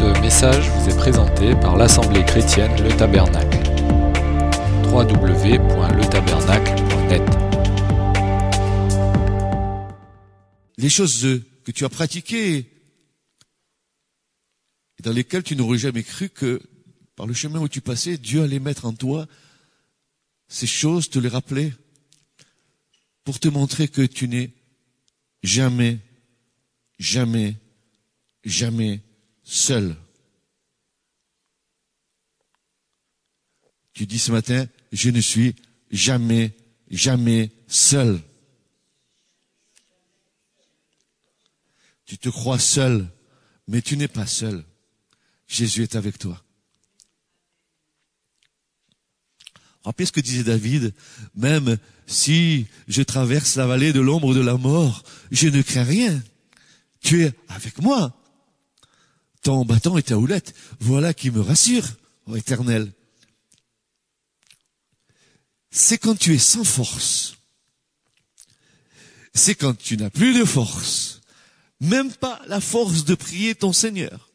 Ce message vous est présenté par l'Assemblée chrétienne Le Tabernacle. www.letabernacle.net Les choses que tu as pratiquées et dans lesquelles tu n'aurais jamais cru que par le chemin où tu passais, Dieu allait mettre en toi ces choses, te les rappeler, pour te montrer que tu n'es jamais, jamais, jamais seul. Tu dis ce matin, je ne suis jamais, jamais seul. Tu te crois seul, mais tu n'es pas seul. Jésus est avec toi. Rappelez ce que disait David, même si je traverse la vallée de l'ombre de la mort, je ne crains rien. Tu es avec moi. Ton bâton et ta houlette, voilà qui me rassure, ô éternel. C'est quand tu es sans force. C'est quand tu n'as plus de force. Même pas la force de prier ton Seigneur.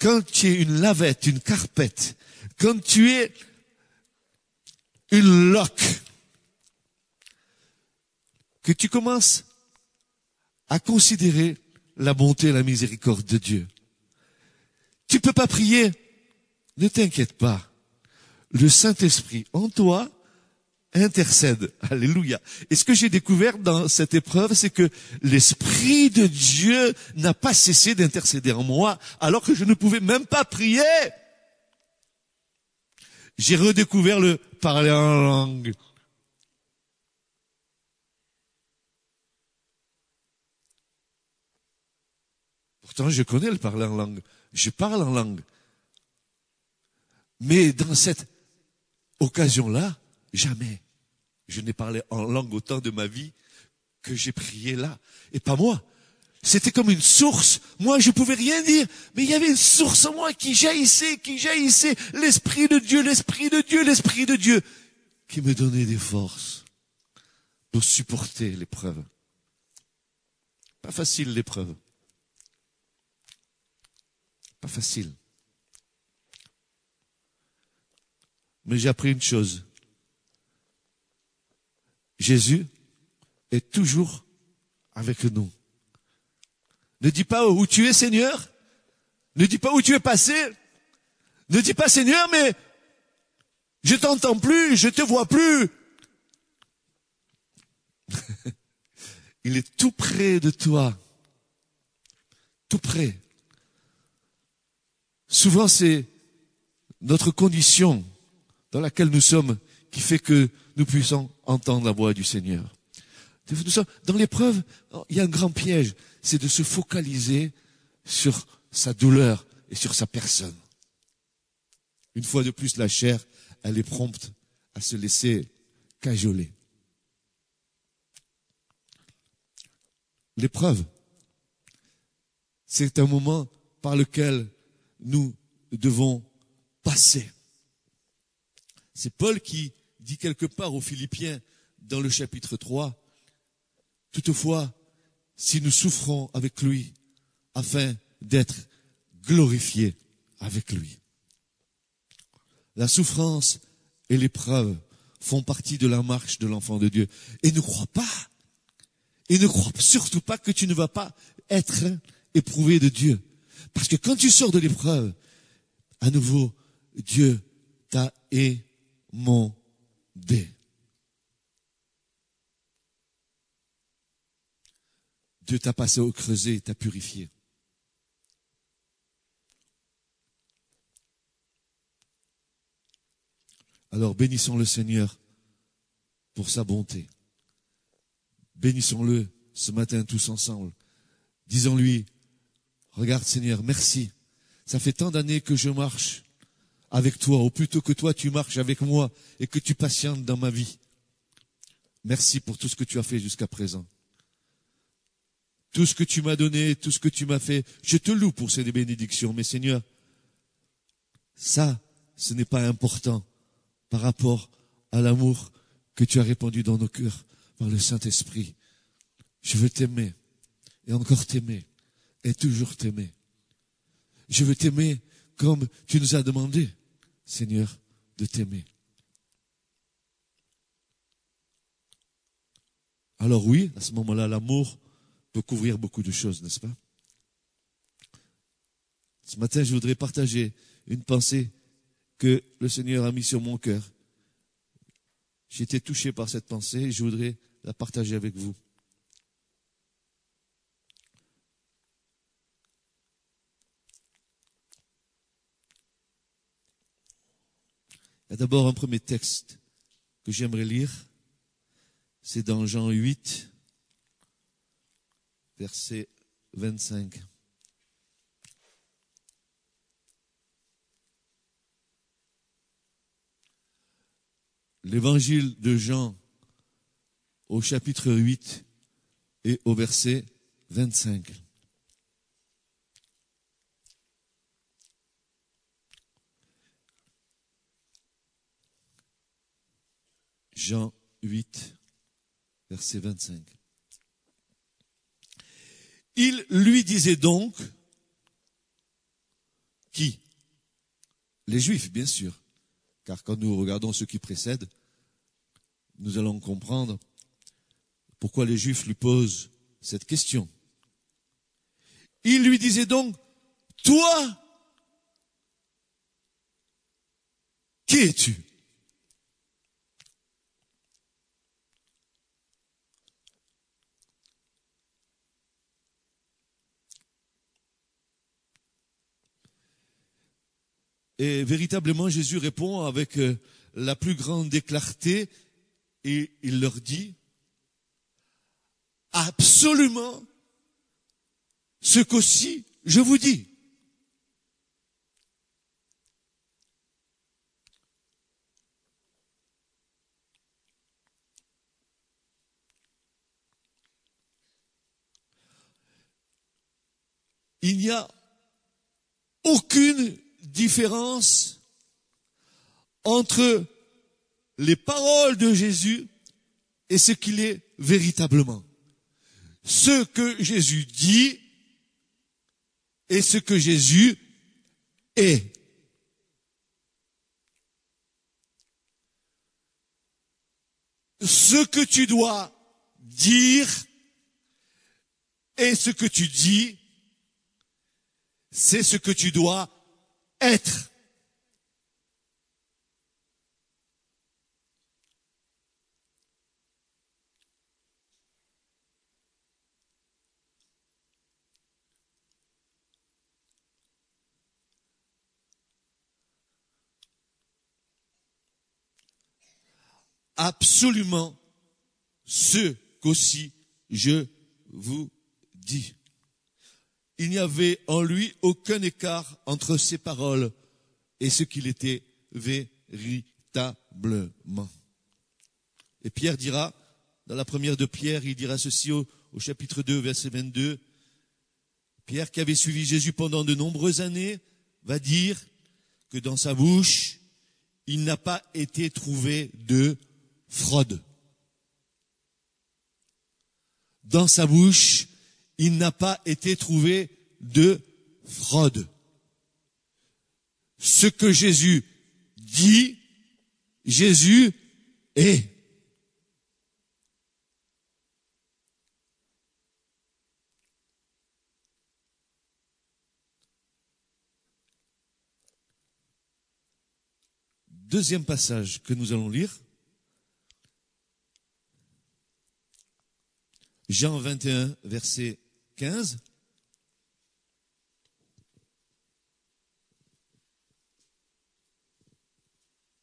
Quand tu es une lavette, une carpette, quand tu es une loque, que tu commences à considérer la bonté et la miséricorde de Dieu. Tu peux pas prier. Ne t'inquiète pas. Le Saint-Esprit en toi intercède. Alléluia. Et ce que j'ai découvert dans cette épreuve, c'est que l'Esprit de Dieu n'a pas cessé d'intercéder en moi, alors que je ne pouvais même pas prier. J'ai redécouvert le parler en langue. Je connais le parler en langue. Je parle en langue. Mais dans cette occasion-là, jamais. Je n'ai parlé en langue autant de ma vie que j'ai prié là. Et pas moi. C'était comme une source. Moi, je pouvais rien dire, mais il y avait une source en moi qui jaillissait, qui jaillissait. L'Esprit de Dieu, l'Esprit de Dieu, l'Esprit de Dieu, qui me donnait des forces pour supporter l'épreuve. Pas facile l'épreuve. Pas facile. Mais j'ai appris une chose. Jésus est toujours avec nous. Ne dis pas où tu es Seigneur. Ne dis pas où tu es passé. Ne dis pas Seigneur, mais je t'entends plus, je te vois plus. Il est tout près de toi. Tout près. Souvent, c'est notre condition dans laquelle nous sommes qui fait que nous puissions entendre la voix du Seigneur. Dans l'épreuve, il y a un grand piège, c'est de se focaliser sur sa douleur et sur sa personne. Une fois de plus, la chair, elle est prompte à se laisser cajoler. L'épreuve, c'est un moment par lequel nous devons passer. C'est Paul qui dit quelque part aux Philippiens dans le chapitre 3, Toutefois, si nous souffrons avec lui, afin d'être glorifiés avec lui. La souffrance et l'épreuve font partie de la marche de l'enfant de Dieu. Et ne crois pas, et ne crois surtout pas que tu ne vas pas être éprouvé de Dieu. Parce que quand tu sors de l'épreuve, à nouveau, Dieu t'a émondé. Dieu t'a passé au creuset, t'a purifié. Alors bénissons le Seigneur pour sa bonté. Bénissons-le ce matin tous ensemble. Disons-lui, regarde Seigneur, merci. Ça fait tant d'années que je marche avec toi, ou plutôt que toi tu marches avec moi et que tu patientes dans ma vie. Merci pour tout ce que tu as fait jusqu'à présent tout ce que tu m'as donné, tout ce que tu m'as fait. Je te loue pour ces bénédictions, mais Seigneur, ça, ce n'est pas important par rapport à l'amour que tu as répandu dans nos cœurs par le Saint-Esprit. Je veux t'aimer et encore t'aimer et toujours t'aimer. Je veux t'aimer comme tu nous as demandé, Seigneur, de t'aimer. Alors oui, à ce moment-là, l'amour peut couvrir beaucoup de choses, n'est-ce pas? Ce matin, je voudrais partager une pensée que le Seigneur a mis sur mon cœur. J'ai été touché par cette pensée et je voudrais la partager avec vous. D'abord un premier texte que j'aimerais lire. C'est dans Jean 8, verset 25. L'évangile de Jean au chapitre 8 et au verset 25. Jean 8, verset 25. Il lui disait donc, qui? Les Juifs, bien sûr, car quand nous regardons ce qui précède, nous allons comprendre pourquoi les Juifs lui posent cette question. Il lui disait donc, toi, qui es-tu? Et véritablement, Jésus répond avec euh, la plus grande clarté et il leur dit absolument ce qu'aussi je vous dis. Il n'y a aucune différence entre les paroles de Jésus et ce qu'il est véritablement. Ce que Jésus dit et ce que Jésus est. Ce que tu dois dire et ce que tu dis, c'est ce que tu dois être. absolument ce qu'aussi je vous dis il n'y avait en lui aucun écart entre ses paroles et ce qu'il était véritablement. Et Pierre dira, dans la première de Pierre, il dira ceci au, chapitre 2, verset 22, Pierre qui avait suivi Jésus pendant de nombreuses années, va dire que dans sa bouche, il n'a pas été trouvé de fraude. Dans sa bouche, il n'a pas été trouvé de fraude. Ce que Jésus dit, Jésus est. Deuxième passage que nous allons lire. Jean 21, verset 15.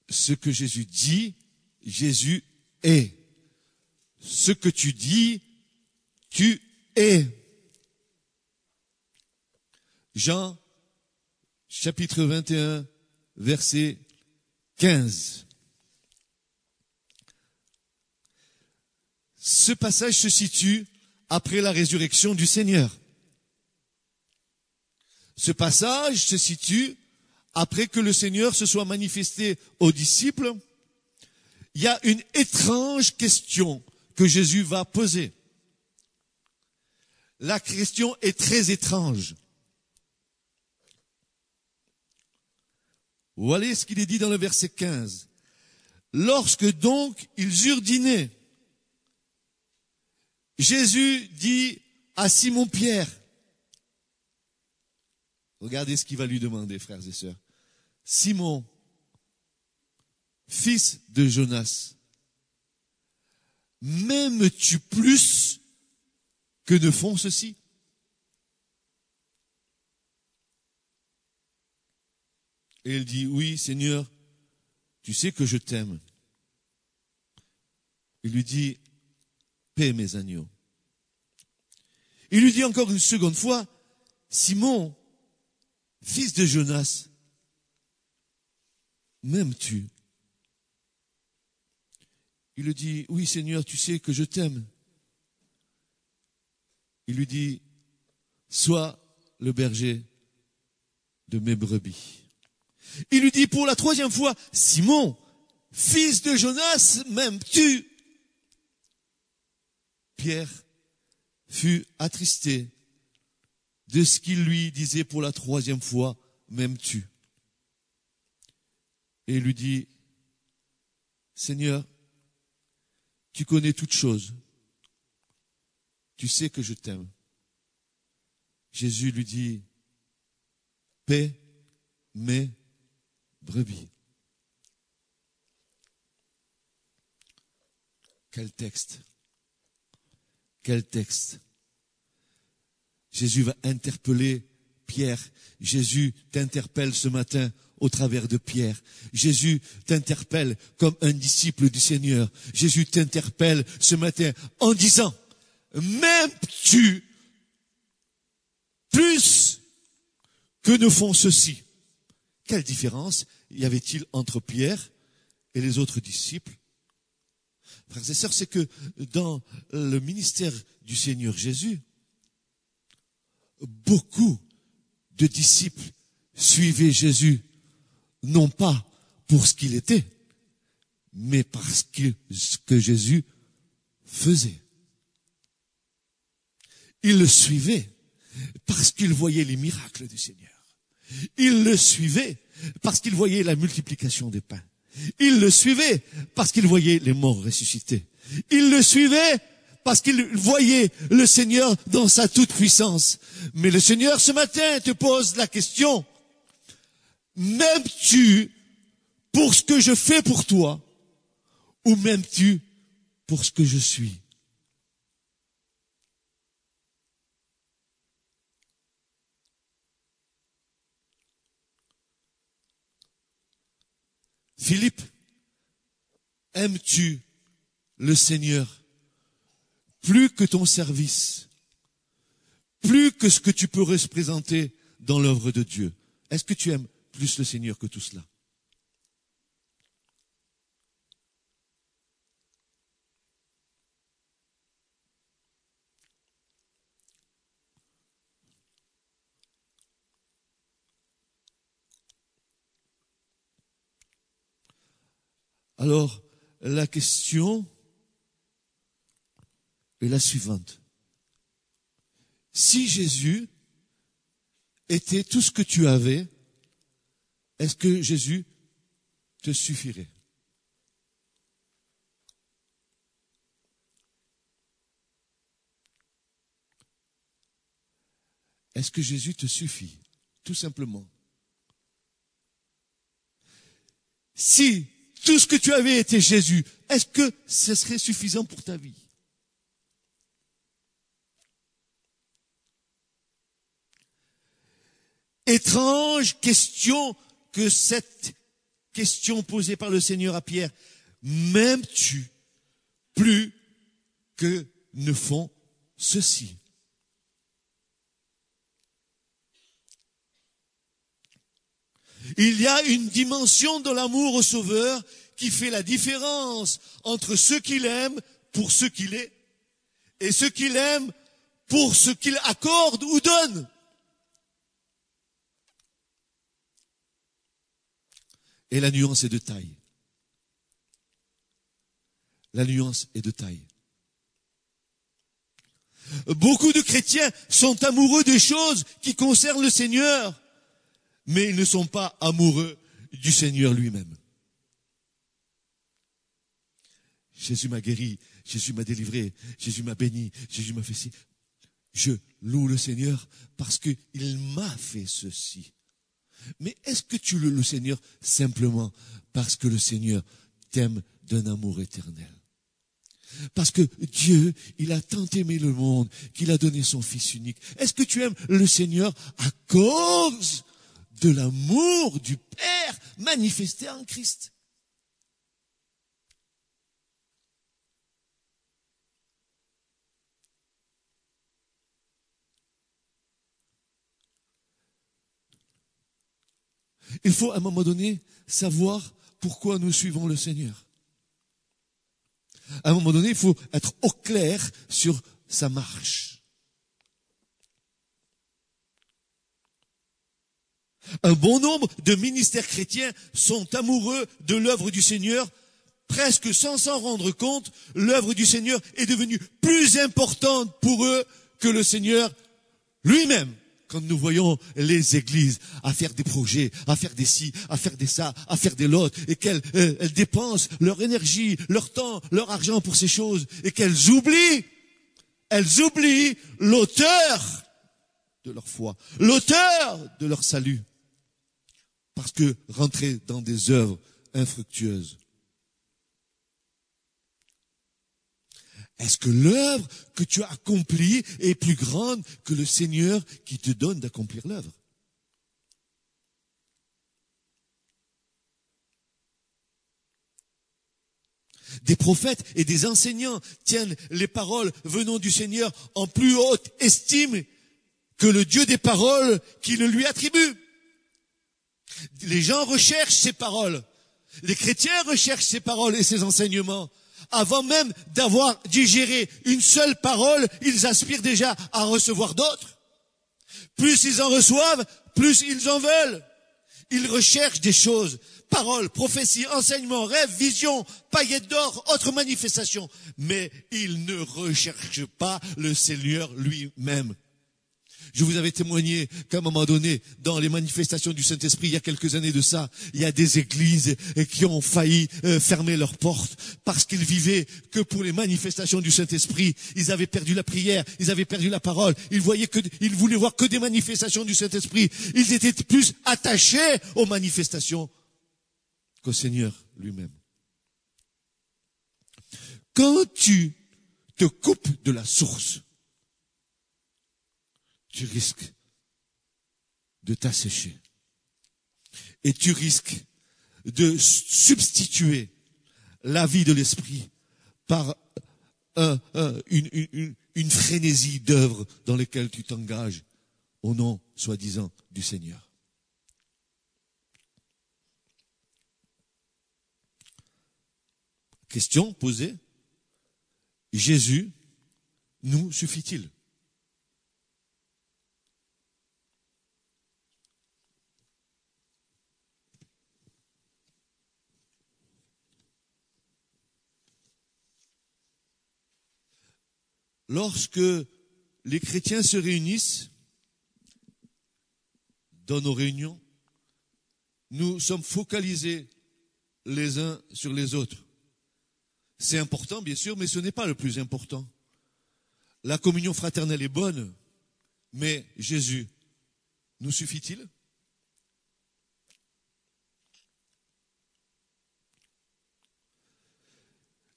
Ce que Jésus dit, Jésus est. Ce que tu dis, tu es. Jean chapitre 21, verset 15. Ce passage se situe après la résurrection du Seigneur. Ce passage se situe après que le Seigneur se soit manifesté aux disciples. Il y a une étrange question que Jésus va poser. La question est très étrange. Voilà ce qu'il est dit dans le verset 15. Lorsque donc ils eurent dîné, Jésus dit à Simon-Pierre, regardez ce qu'il va lui demander, frères et sœurs. Simon, fils de Jonas, m'aimes-tu plus que ne font ceci? Et il dit, oui Seigneur, tu sais que je t'aime. Il lui dit, paie mes agneaux. Il lui dit encore une seconde fois, Simon, fils de Jonas, m'aimes-tu? Il lui dit, oui Seigneur, tu sais que je t'aime. Il lui dit, sois le berger de mes brebis. Il lui dit pour la troisième fois, Simon, fils de Jonas, m'aimes-tu? Pierre fut attristé de ce qu'il lui disait pour la troisième fois, m'aimes-tu? Et lui dit, Seigneur, tu connais toutes choses. Tu sais que je t'aime. Jésus lui dit, paix, mais brebis. Quel texte Quel texte? Jésus va interpeller Pierre. Jésus t'interpelle ce matin au travers de Pierre. Jésus t'interpelle comme un disciple du Seigneur. Jésus t'interpelle ce matin en disant, m'aimes-tu plus que ne font ceux-ci quelle différence y avait-il entre Pierre et les autres disciples? Frères c'est que dans le ministère du Seigneur Jésus, beaucoup de disciples suivaient Jésus, non pas pour ce qu'il était, mais parce que ce que Jésus faisait. Ils le suivaient parce qu'ils voyaient les miracles du Seigneur. Ils le suivaient parce qu'il voyait la multiplication des pains. Il le suivait parce qu'il voyait les morts ressuscités. Il le suivait parce qu'il voyait le Seigneur dans sa toute puissance. Mais le Seigneur ce matin te pose la question, m'aimes-tu pour ce que je fais pour toi ou m'aimes-tu pour ce que je suis? Philippe, aimes-tu le Seigneur plus que ton service, plus que ce que tu peux représenter dans l'œuvre de Dieu? Est-ce que tu aimes plus le Seigneur que tout cela? Alors, la question est la suivante. Si Jésus était tout ce que tu avais, est-ce que Jésus te suffirait? Est-ce que Jésus te suffit? Tout simplement. Si tout ce que tu avais été Jésus, est-ce que ce serait suffisant pour ta vie? Étrange question que cette question posée par le Seigneur à Pierre. M'aimes-tu plus que ne font ceci? Il y a une dimension de l'amour au Sauveur qui fait la différence entre ce qu'il aime pour ce qu'il est et ce qu'il aime pour ce qu'il accorde ou donne. Et la nuance est de taille. La nuance est de taille. Beaucoup de chrétiens sont amoureux des choses qui concernent le Seigneur, mais ils ne sont pas amoureux du Seigneur lui-même. Jésus m'a guéri, Jésus m'a délivré, Jésus m'a béni, Jésus m'a fait ci. Je loue le Seigneur parce qu'il m'a fait ceci. Mais est-ce que tu loues le Seigneur simplement parce que le Seigneur t'aime d'un amour éternel? Parce que Dieu, il a tant aimé le monde qu'il a donné son Fils unique. Est-ce que tu aimes le Seigneur à cause de l'amour du Père manifesté en Christ Il faut à un moment donné savoir pourquoi nous suivons le Seigneur. À un moment donné, il faut être au clair sur sa marche. Un bon nombre de ministères chrétiens sont amoureux de l'œuvre du Seigneur, presque sans s'en rendre compte, l'œuvre du Seigneur est devenue plus importante pour eux que le Seigneur lui-même quand nous voyons les églises à faire des projets, à faire des ci, à faire des ça, à faire des lots, et qu'elles euh, dépensent leur énergie, leur temps, leur argent pour ces choses, et qu'elles oublient, elles oublient l'auteur de leur foi, l'auteur de leur salut. Parce que rentrer dans des œuvres infructueuses Est-ce que l'œuvre que tu as accomplie est plus grande que le Seigneur qui te donne d'accomplir l'œuvre? Des prophètes et des enseignants tiennent les paroles venant du Seigneur en plus haute estime que le Dieu des paroles qui le lui attribue. Les gens recherchent ces paroles. Les chrétiens recherchent ces paroles et ces enseignements avant même d'avoir digéré une seule parole, ils aspirent déjà à recevoir d'autres. Plus ils en reçoivent, plus ils en veulent. Ils recherchent des choses, paroles, prophéties, enseignements, rêves, visions, paillettes d'or, autres manifestations. Mais ils ne recherchent pas le Seigneur lui-même. Je vous avais témoigné qu'à un moment donné, dans les manifestations du Saint-Esprit, il y a quelques années de ça, il y a des églises qui ont failli euh, fermer leurs portes parce qu'ils vivaient que pour les manifestations du Saint-Esprit. Ils avaient perdu la prière, ils avaient perdu la parole. Ils voyaient que, ils voulaient voir que des manifestations du Saint-Esprit. Ils étaient plus attachés aux manifestations qu'au Seigneur lui-même. Quand tu te coupes de la source, tu risques de t'assécher. Et tu risques de substituer la vie de l'esprit par une, une frénésie d'œuvres dans lesquelles tu t'engages au nom, soi-disant, du Seigneur. Question posée. Jésus nous suffit-il? Lorsque les chrétiens se réunissent dans nos réunions, nous sommes focalisés les uns sur les autres. C'est important, bien sûr, mais ce n'est pas le plus important. La communion fraternelle est bonne, mais Jésus nous suffit-il?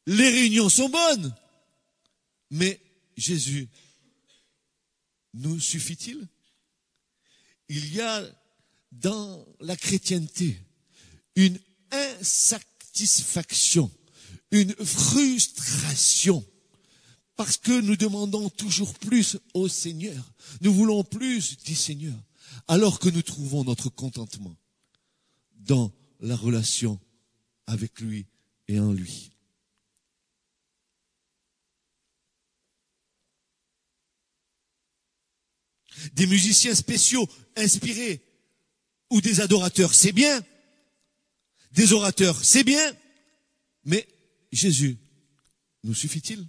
Les réunions sont bonnes, mais Jésus nous suffit-il? Il y a dans la chrétienté une insatisfaction, une frustration, parce que nous demandons toujours plus au Seigneur. Nous voulons plus du Seigneur, alors que nous trouvons notre contentement dans la relation avec lui et en lui. Des musiciens spéciaux inspirés ou des adorateurs, c'est bien. Des orateurs, c'est bien. Mais Jésus nous suffit-il?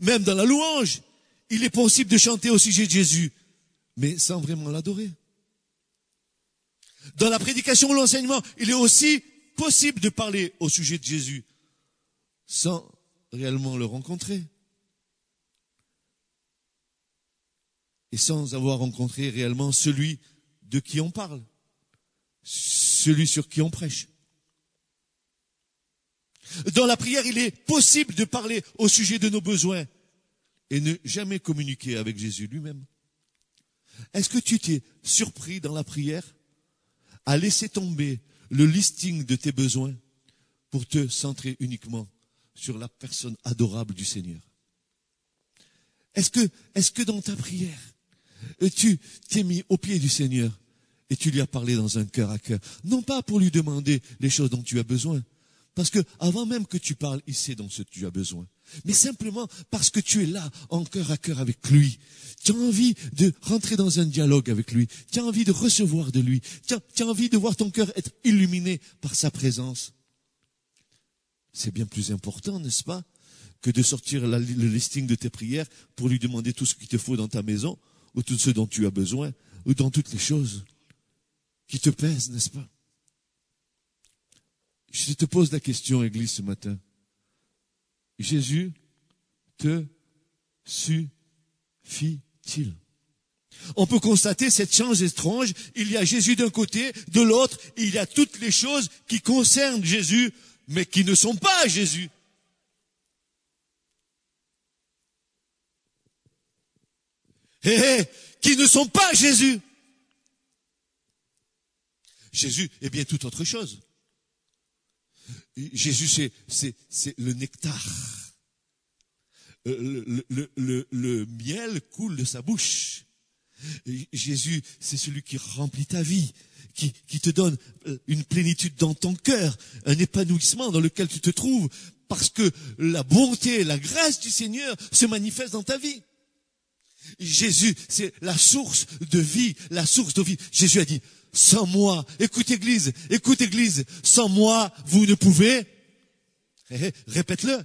Même dans la louange, il est possible de chanter au sujet de Jésus, mais sans vraiment l'adorer. Dans la prédication ou l'enseignement, il est aussi possible de parler au sujet de Jésus sans réellement le rencontrer. Et sans avoir rencontré réellement celui de qui on parle, celui sur qui on prêche. Dans la prière, il est possible de parler au sujet de nos besoins et ne jamais communiquer avec Jésus lui-même. Est-ce que tu t'es surpris dans la prière à laisser tomber le listing de tes besoins pour te centrer uniquement sur la personne adorable du Seigneur? Est-ce que, est-ce que dans ta prière, tu t'es mis au pied du Seigneur et tu lui as parlé dans un cœur à cœur Non pas pour lui demander les choses dont tu as besoin, parce que avant même que tu parles, il sait dont ce que tu as besoin. Mais simplement parce que tu es là, en cœur à cœur avec lui. Tu as envie de rentrer dans un dialogue avec lui. Tu as envie de recevoir de lui. Tu as, envie de voir ton cœur être illuminé par sa présence. C'est bien plus important, n'est-ce pas, que de sortir le listing de tes prières pour lui demander tout ce qu'il te faut dans ta maison, ou tout ce dont tu as besoin, ou dans toutes les choses qui te pèsent, n'est-ce pas? Je te pose la question, Église, ce matin. Jésus te suffit-il? On peut constater cette chance étrange. Il y a Jésus d'un côté, de l'autre, il y a toutes les choses qui concernent Jésus, mais qui ne sont pas Jésus. Hé, hé, qui ne sont pas Jésus. Jésus est bien toute autre chose. Jésus, c'est le nectar. Euh, le, miel coule de sa bouche. Jésus, c'est celui qui remplit ta vie, qui, qui te donne euh, une plénitude dans ton cœur, un épanouissement dans lequel tu te trouves, parce que la bonté, la grâce du Seigneur se manifeste dans ta vie. Jésus, c'est la source de vie, la source de vie. Jésus a dit, sans moi, écoute Église, écoute Église, sans moi, vous ne pouvez. Eh, eh, répète-le.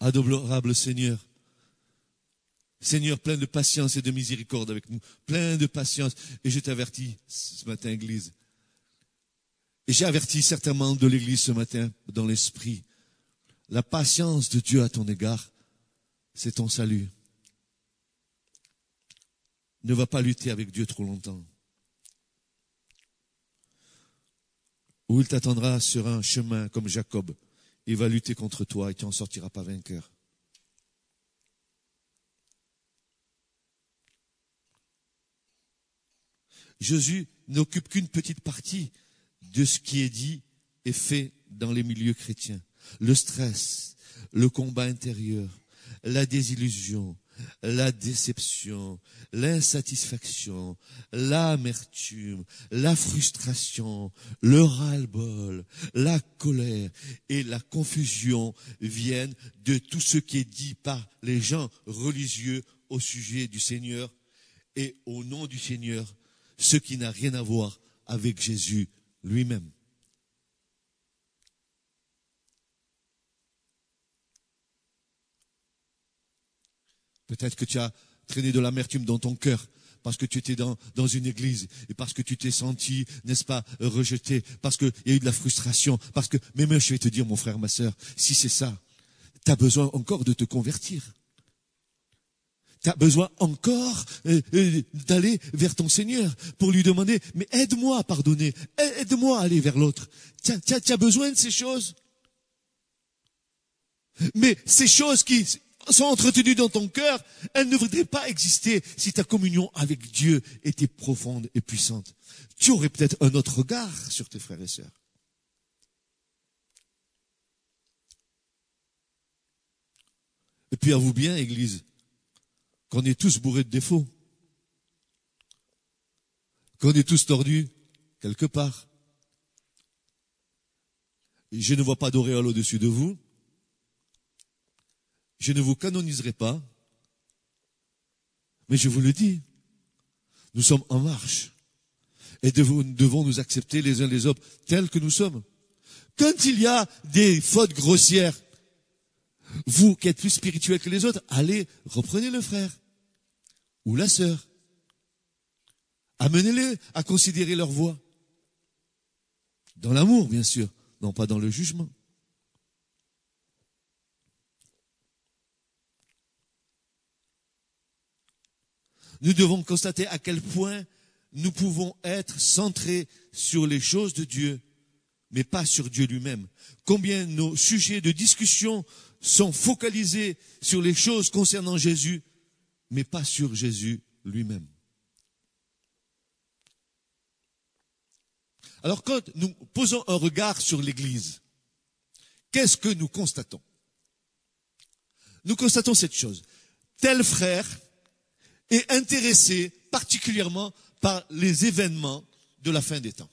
Adorable Seigneur, Seigneur plein de patience et de miséricorde avec nous, plein de patience. Et je t'avertis ce matin, Église. Et j'ai averti certainement de l'Église ce matin dans l'esprit la patience de Dieu à ton égard, c'est ton salut. Ne va pas lutter avec Dieu trop longtemps. Ou il t'attendra sur un chemin comme Jacob. Il va lutter contre toi et tu n'en sortiras pas vainqueur. Jésus n'occupe qu'une petite partie de ce qui est dit et fait dans les milieux chrétiens. Le stress, le combat intérieur, la désillusion, la déception, l'insatisfaction, l'amertume, la frustration, le ras-le-bol, la colère et la confusion viennent de tout ce qui est dit par les gens religieux au sujet du Seigneur et au nom du Seigneur, ce qui n'a rien à voir avec Jésus lui-même. Peut-être que tu as traîné de l'amertume dans ton cœur parce que tu étais dans, une église et parce que tu t'es senti, n'est-ce pas, rejeté, parce qu'il y a eu de la frustration, parce que, mais même je vais te dire, mon frère, ma sœur, si c'est ça, tu as besoin encore de te convertir. Tu as besoin encore euh, euh, d'aller vers ton Seigneur pour lui demander, mais aide-moi à pardonner, aide-moi à aller vers l'autre. Tu as, as besoin de ces choses. Mais ces choses qui, sont entretenues dans ton cœur, elles ne voudraient pas exister si ta communion avec Dieu était profonde et puissante. Tu aurais peut-être un autre regard sur tes frères et sœurs. Et puis à vous bien, Église, qu'on est tous bourrés de défauts, qu'on est tous tordus quelque part. je ne vois pas d'auréole au-dessus de vous, je ne vous canoniserai pas, mais je vous le dis, nous sommes en marche et nous devons nous accepter les uns les autres tels que nous sommes. Quand il y a des fautes grossières, Vous qui êtes plus spirituel que les autres, allez, reprenez le frère ou la sœur. Amenez-les à considérer leur voix. Dans l'amour, bien sûr, non pas dans le jugement. Nous devons constater à quel point nous pouvons être centrés sur les choses de Dieu, mais pas sur Dieu lui-même. Combien nos sujets de discussion sont focalisés sur les choses concernant Jésus, mais pas sur Jésus lui-même. Alors quand nous posons un regard sur l'Église, qu'est-ce que nous constatons? Nous constatons cette chose. Tel frère est intéressé particulièrement par les événements de la fin des temps.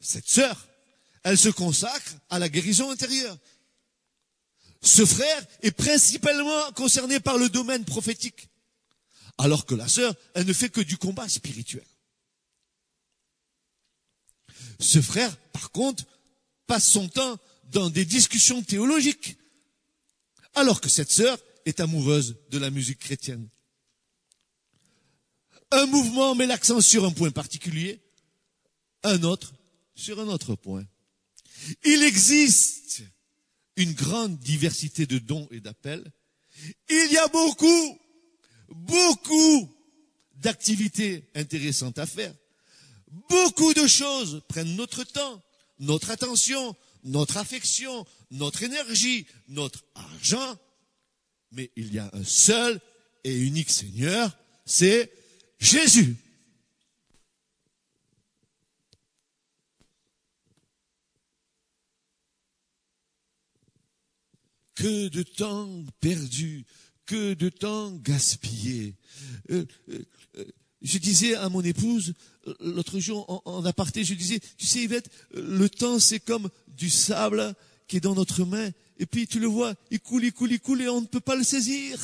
Cette sœur, elle se consacre à la guérison intérieure. Ce frère est principalement concerné par le domaine prophétique, alors que la sœur, elle ne fait que du combat spirituel. Ce frère, par contre, passe son temps dans des discussions théologiques, alors que cette sœur est amoureuse de la musique chrétienne. Un mouvement met l'accent sur un point particulier, un autre sur un autre point. Il existe une grande diversité de dons et d'appels. Il y a beaucoup, beaucoup d'activités intéressantes à faire. Beaucoup de choses prennent notre temps, notre attention, notre affection, notre énergie, notre argent. Mais il y a un seul et unique Seigneur, c'est Jésus. Que de temps perdu, que de temps gaspillé. Euh, euh, euh, je disais à mon épouse, l'autre jour en, en, aparté, je disais, tu sais Yvette, le temps c'est comme du sable qui est dans notre main, et puis tu le vois, il coule, il coule, il coule, et on ne peut pas le saisir.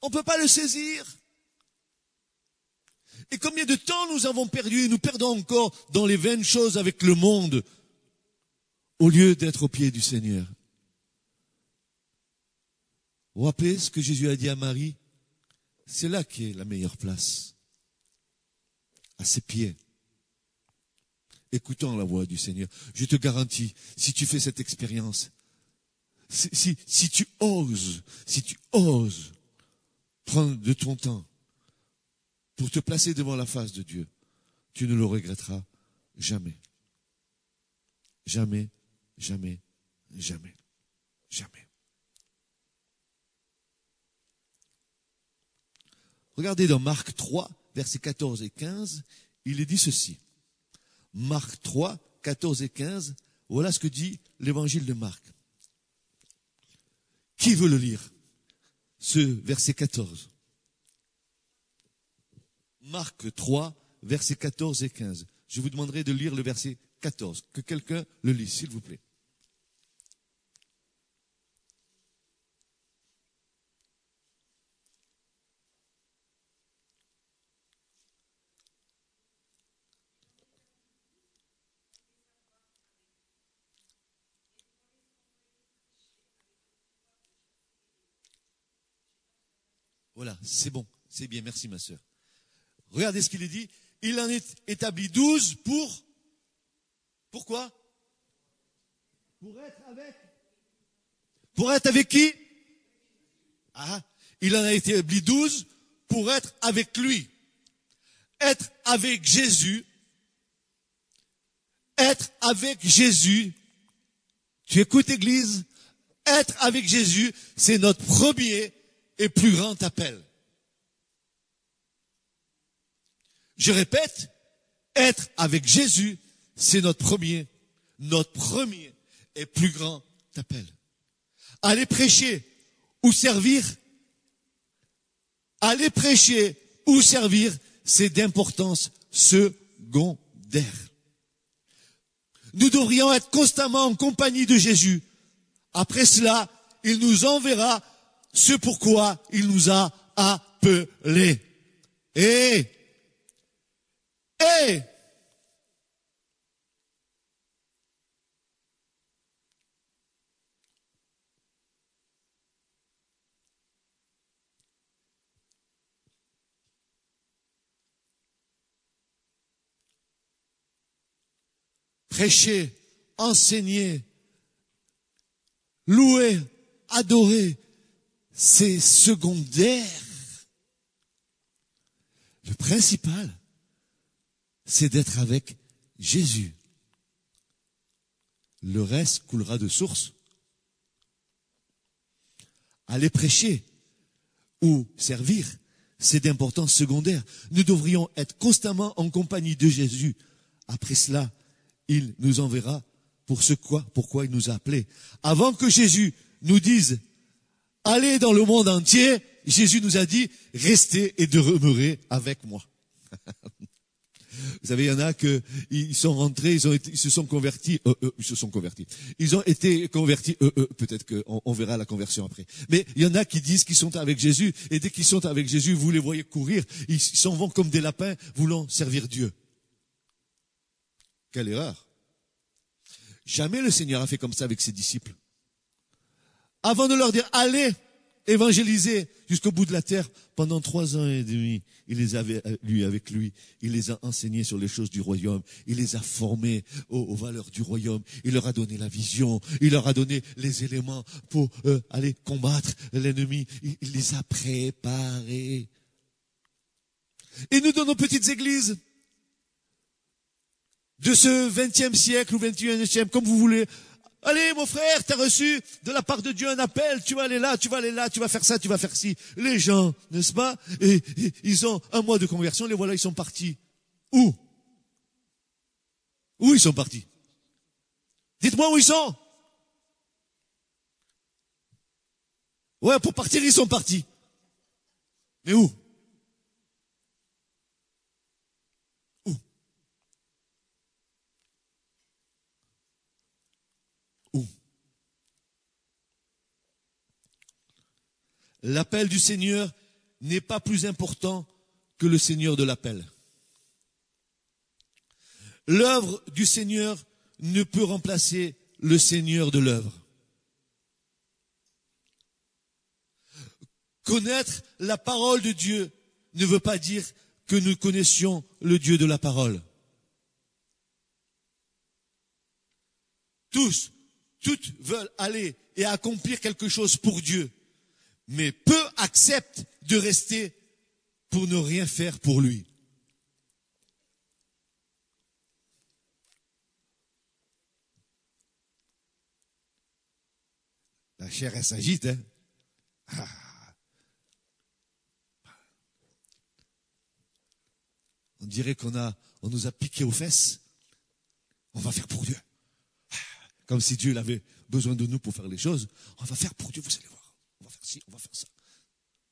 On ne peut pas le saisir. Et combien de temps nous avons perdu et nous perdons encore dans les vaines choses avec le monde, au lieu d'être au pied du Seigneur. Rappelez ce que Jésus a dit à Marie? C'est là qui est la meilleure place, à ses pieds. Écoutons la voix du Seigneur. Je te garantis, si tu fais cette expérience, si, si tu oses, si tu oses prendre de ton temps pour te placer devant la face de Dieu, tu ne le regretteras jamais. Jamais, jamais, jamais, jamais. Regardez dans Marc 3, versets 14 et 15, il est dit ceci. Marc 3, 14 et 15, voilà ce que dit l'évangile de Marc. Qui veut le lire Ce verset 14. Marc 3, versets 14 et 15. Je vous demanderai de lire le verset 14. Que quelqu'un le lise, s'il vous plaît. Voilà, c'est bon, c'est bien, merci ma sœur. Regardez ce qu'il est dit. Il en est établi douze pour. Pourquoi Pour être avec. Pour être avec qui? Ah, il en a établi douze pour être avec lui. Être avec Jésus. Être avec Jésus. Tu écoutes, Église? Être avec Jésus, c'est notre premier et plus grand appel. Je répète, être avec Jésus, c'est notre premier, notre premier et plus grand appel. Aller prêcher ou servir, aller prêcher ou servir, c'est d'importance secondaire. Nous devrions être constamment en compagnie de Jésus. Après cela, il nous enverra ce pourquoi il nous a appelés. Eh, eh. Et, et, prêcher, enseigner, louer, adorer, c'est secondaire. Le principal, c'est d'être avec Jésus. Le reste coulera de source. Aller prêcher ou servir, c'est d'importance secondaire. Nous devrions être constamment en compagnie de Jésus. Après cela, il nous enverra pour ce quoi, pourquoi il nous a appelés. Avant que Jésus nous dise, allez dans le monde entier, Jésus nous a dit, restez et demeurer avec moi. Vous savez, il y en a que ils sont rentrés, ils ont été, ils se sont convertis, euh, euh, ils se sont convertis. Ils ont été convertis, euh, euh peut-être qu'on on verra la conversion après. Mais il y en a qui disent qu'ils sont avec Jésus, et dès qu'ils sont avec Jésus, vous les voyez courir, ils s'en vont comme des lapins, voulant servir Dieu. Quelle erreur Jamais le Seigneur a fait comme ça avec ses disciples. Avant de leur dire, allez, évangéliser jusqu'au bout de la terre, pendant trois ans et demi, il les avait lui avec lui. Il les a enseignés sur les choses du royaume. Il les a formés aux, valeurs du royaume. Il leur a donné la vision. Il leur a donné les éléments pour euh, aller combattre l'ennemi. Il, les a préparés. Et nous, dans nos petites églises, de ce vingtième siècle ou 21e siècle, comme vous voulez. Allez, mon frère, t'as reçu de la part de Dieu un appel, tu vas aller là, tu vas aller là, tu vas faire ça, tu vas faire ci. Les gens, n'est-ce pas? Et, ils ont un mois de conversion, les voilà, ils sont partis. Où? Où ils sont partis? Dites-moi où ils sont. Ouais, pour partir, ils sont partis. Mais où? L'appel du Seigneur n'est pas plus important que le Seigneur de l'appel. L'œuvre du Seigneur ne peut remplacer le Seigneur de l'œuvre. Connaître la parole de Dieu ne veut pas dire que nous connaissions le Dieu de la parole. Tous, toutes veulent aller et accomplir quelque chose pour Dieu mais peu acceptent de rester pour ne rien faire pour lui. La chair, elle s'agite. Hein? Ah. On dirait qu'on nous a piqué aux fesses. On va faire pour Dieu. Ah. Comme si Dieu avait besoin de nous pour faire les choses. On va faire pour Dieu, vous allez voir on va faire ci, on va faire ça.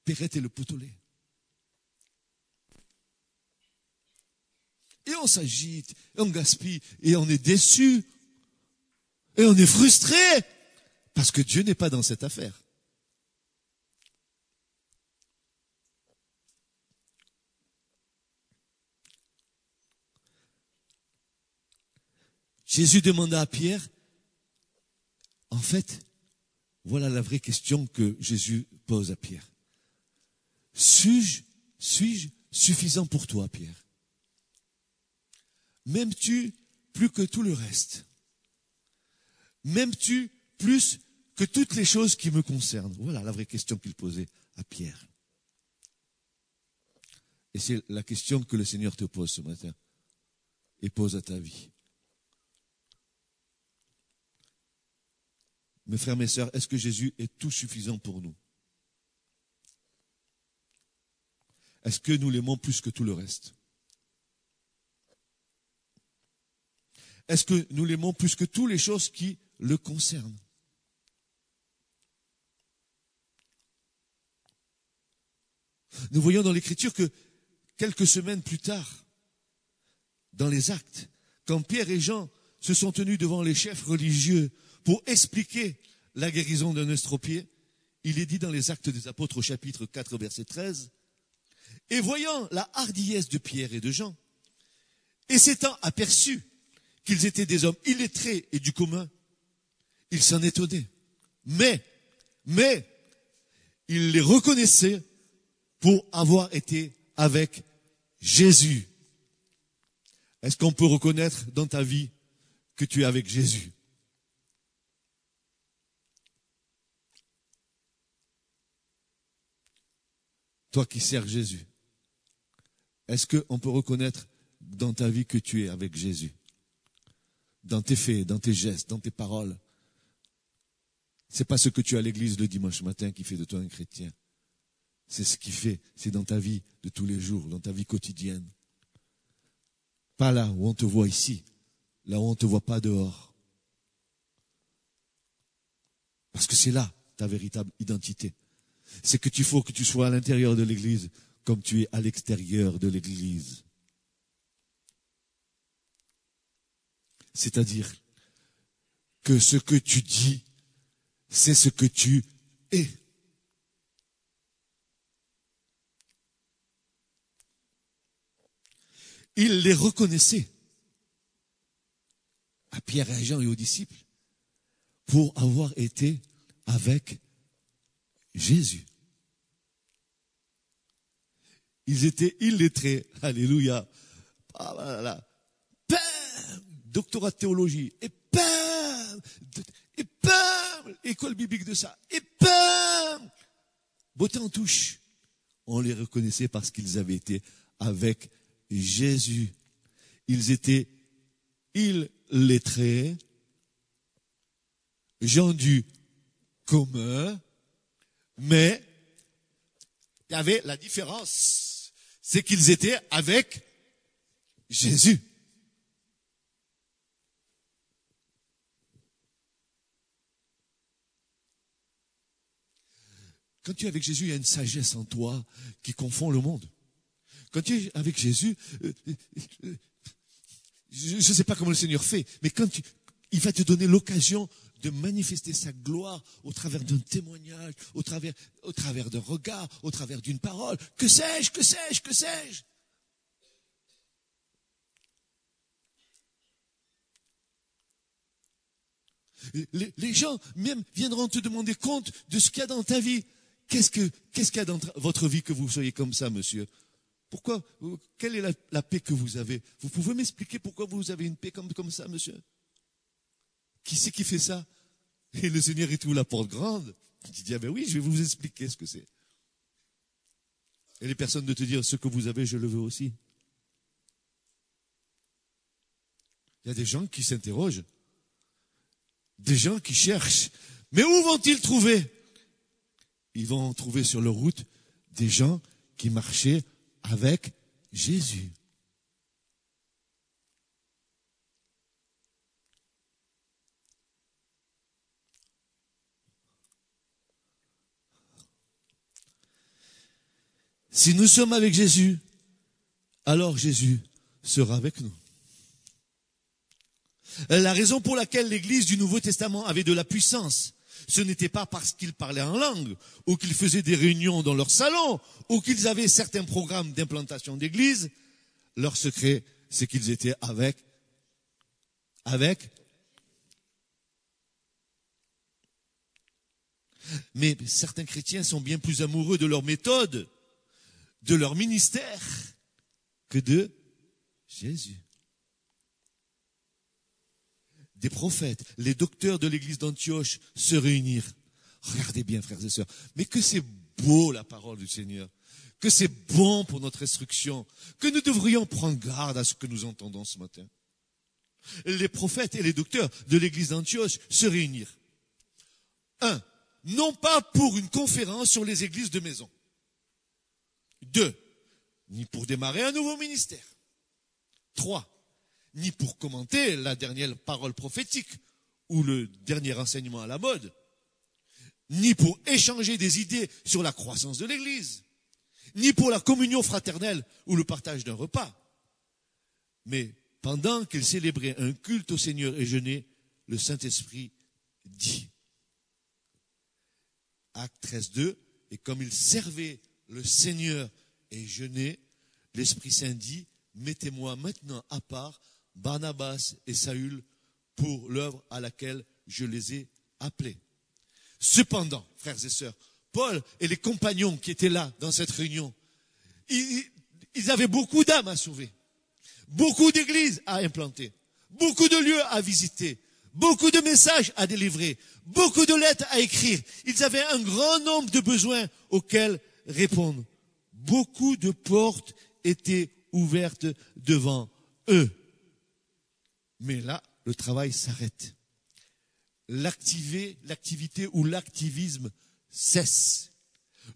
Perrette et le potolet. Et on s'agite, et on gaspille, et on est déçu, et on est frustré, parce que Dieu n'est pas dans cette affaire. Jésus demanda à Pierre, en fait, voilà la vraie question que Jésus pose à Pierre. Suis-je suis suffisant pour toi, Pierre? M'aimes-tu plus que tout le reste? M'aimes-tu plus que toutes les choses qui me concernent? Voilà la vraie question qu'il posait à Pierre. Et c'est la question que le Seigneur te pose ce matin et pose à ta vie. Mes frères, mes sœurs, est-ce que Jésus est tout suffisant pour nous? Est-ce que nous l'aimons plus que tout le reste? Est-ce que nous l'aimons plus que toutes les choses qui le concernent? Nous voyons dans l'Écriture que quelques semaines plus tard, dans les actes, quand Pierre et Jean se sont tenus devant les chefs religieux pour expliquer la guérison d'un estropié, il est dit dans les Actes des Apôtres au chapitre 4 verset 13, et voyant la hardiesse de Pierre et de Jean, et s'étant aperçus qu'ils étaient des hommes illettrés et du commun, il s'en étonnait. Mais, mais, il les reconnaissait pour avoir été avec Jésus. Est-ce qu'on peut reconnaître dans ta vie que tu es avec Jésus? Toi qui sers Jésus, est-ce qu'on peut reconnaître dans ta vie que tu es avec Jésus? Dans tes faits, dans tes gestes, dans tes paroles C'est pas ce que tu as à l'église le dimanche matin qui fait de toi un chrétien. C'est ce qui fait, c'est dans ta vie de tous les jours, dans ta vie quotidienne. Pas là où on te voit ici, là où on ne te voit pas dehors. Parce que c'est là ta véritable identité. C'est que tu faut que tu sois à l'intérieur de l'église comme tu es à l'extérieur de l'église. C'est-à-dire que ce que tu dis, c'est ce que tu es. Il les reconnaissait à Pierre et à Jean et aux disciples pour avoir été avec Jésus. Ils étaient illettrés. Alléluia. Ah, voilà. Bam Doctorat de théologie. Et bam Et bam École biblique de ça. Et bam Beauté en touche. On les reconnaissait parce qu'ils avaient été avec Jésus. Ils étaient illettrés, gens du commun, mais il y avait la différence. C'est qu'ils étaient avec Jésus. Quand tu es avec Jésus, il y a une sagesse en toi qui confond le monde. Quand tu es avec Jésus, euh, euh, euh, je ne sais pas comment le Seigneur fait, mais quand il va te donner l'occasion de manifester sa gloire au travers d'un témoignage, au travers, d'un regard, au travers d'une parole. Que sais-je, que sais-je, que sais-je? Les, gens même viendront te demander compte de ce qu'il y a dans ta vie. Qu'est-ce que, qu'est-ce qu'il y a dans votre vie que vous soyez comme ça, monsieur? Pourquoi Quelle est la, paix que vous avez? Vous pouvez m'expliquer pourquoi vous avez une paix comme ça, monsieur? Qui c'est qui fait ça? Et le Seigneur est où la porte grande. Tu dis, ah ben oui, je vais vous expliquer ce que c'est. Et les personnes de te dire, ce que vous avez, je le veux aussi. Il y a des gens qui s'interrogent, des gens qui cherchent. Mais où vont-ils trouver? Ils vont trouver sur leur route des gens qui marchaient avec Jésus. Si nous sommes avec Jésus, alors Jésus sera avec nous. La raison pour laquelle l'Église du Nouveau Testament avait de la puissance, ce n'était pas parce qu'ils parlaient en langue, ou qu'ils faisaient des réunions dans leur salon, ou qu'ils avaient certains programmes d'implantation d'église. Leur secret, c'est qu'ils étaient avec, avec. Mais certains chrétiens sont bien plus amoureux de leur méthode de leur ministère que de Jésus. Des prophètes, les docteurs de l'église d'Antioche se réunirent. Regardez bien, frères et sœurs, mais que c'est beau la parole du Seigneur, que c'est bon pour notre instruction, que nous devrions prendre garde à ce que nous entendons ce matin. Les prophètes et les docteurs de l'église d'Antioche se réunirent. Un, non pas pour une conférence sur les églises de maison. Deux, ni pour démarrer un nouveau ministère. Trois, ni pour commenter la dernière parole prophétique ou le dernier enseignement à la mode, ni pour échanger des idées sur la croissance de l'Église, ni pour la communion fraternelle ou le partage d'un repas. Mais pendant qu'ils célébraient un culte au Seigneur et jeûnaient, le Saint-Esprit dit, acte 13, 2, et comme ils servaient le Seigneur et jeûné, l'Esprit Saint dit, mettez-moi maintenant à part Barnabas et Saül pour l'œuvre à laquelle je les ai appelés. Cependant, frères et sœurs, Paul et les compagnons qui étaient là dans cette réunion, ils avaient beaucoup d'âmes à sauver, beaucoup d'églises à implanter, beaucoup de lieux à visiter, beaucoup de messages à délivrer, beaucoup de lettres à écrire. Ils avaient un grand nombre de besoins auxquels répondre. Beaucoup de portes étaient ouvertes devant eux. Mais là, le travail s'arrête. L'activité ou l'activisme cesse.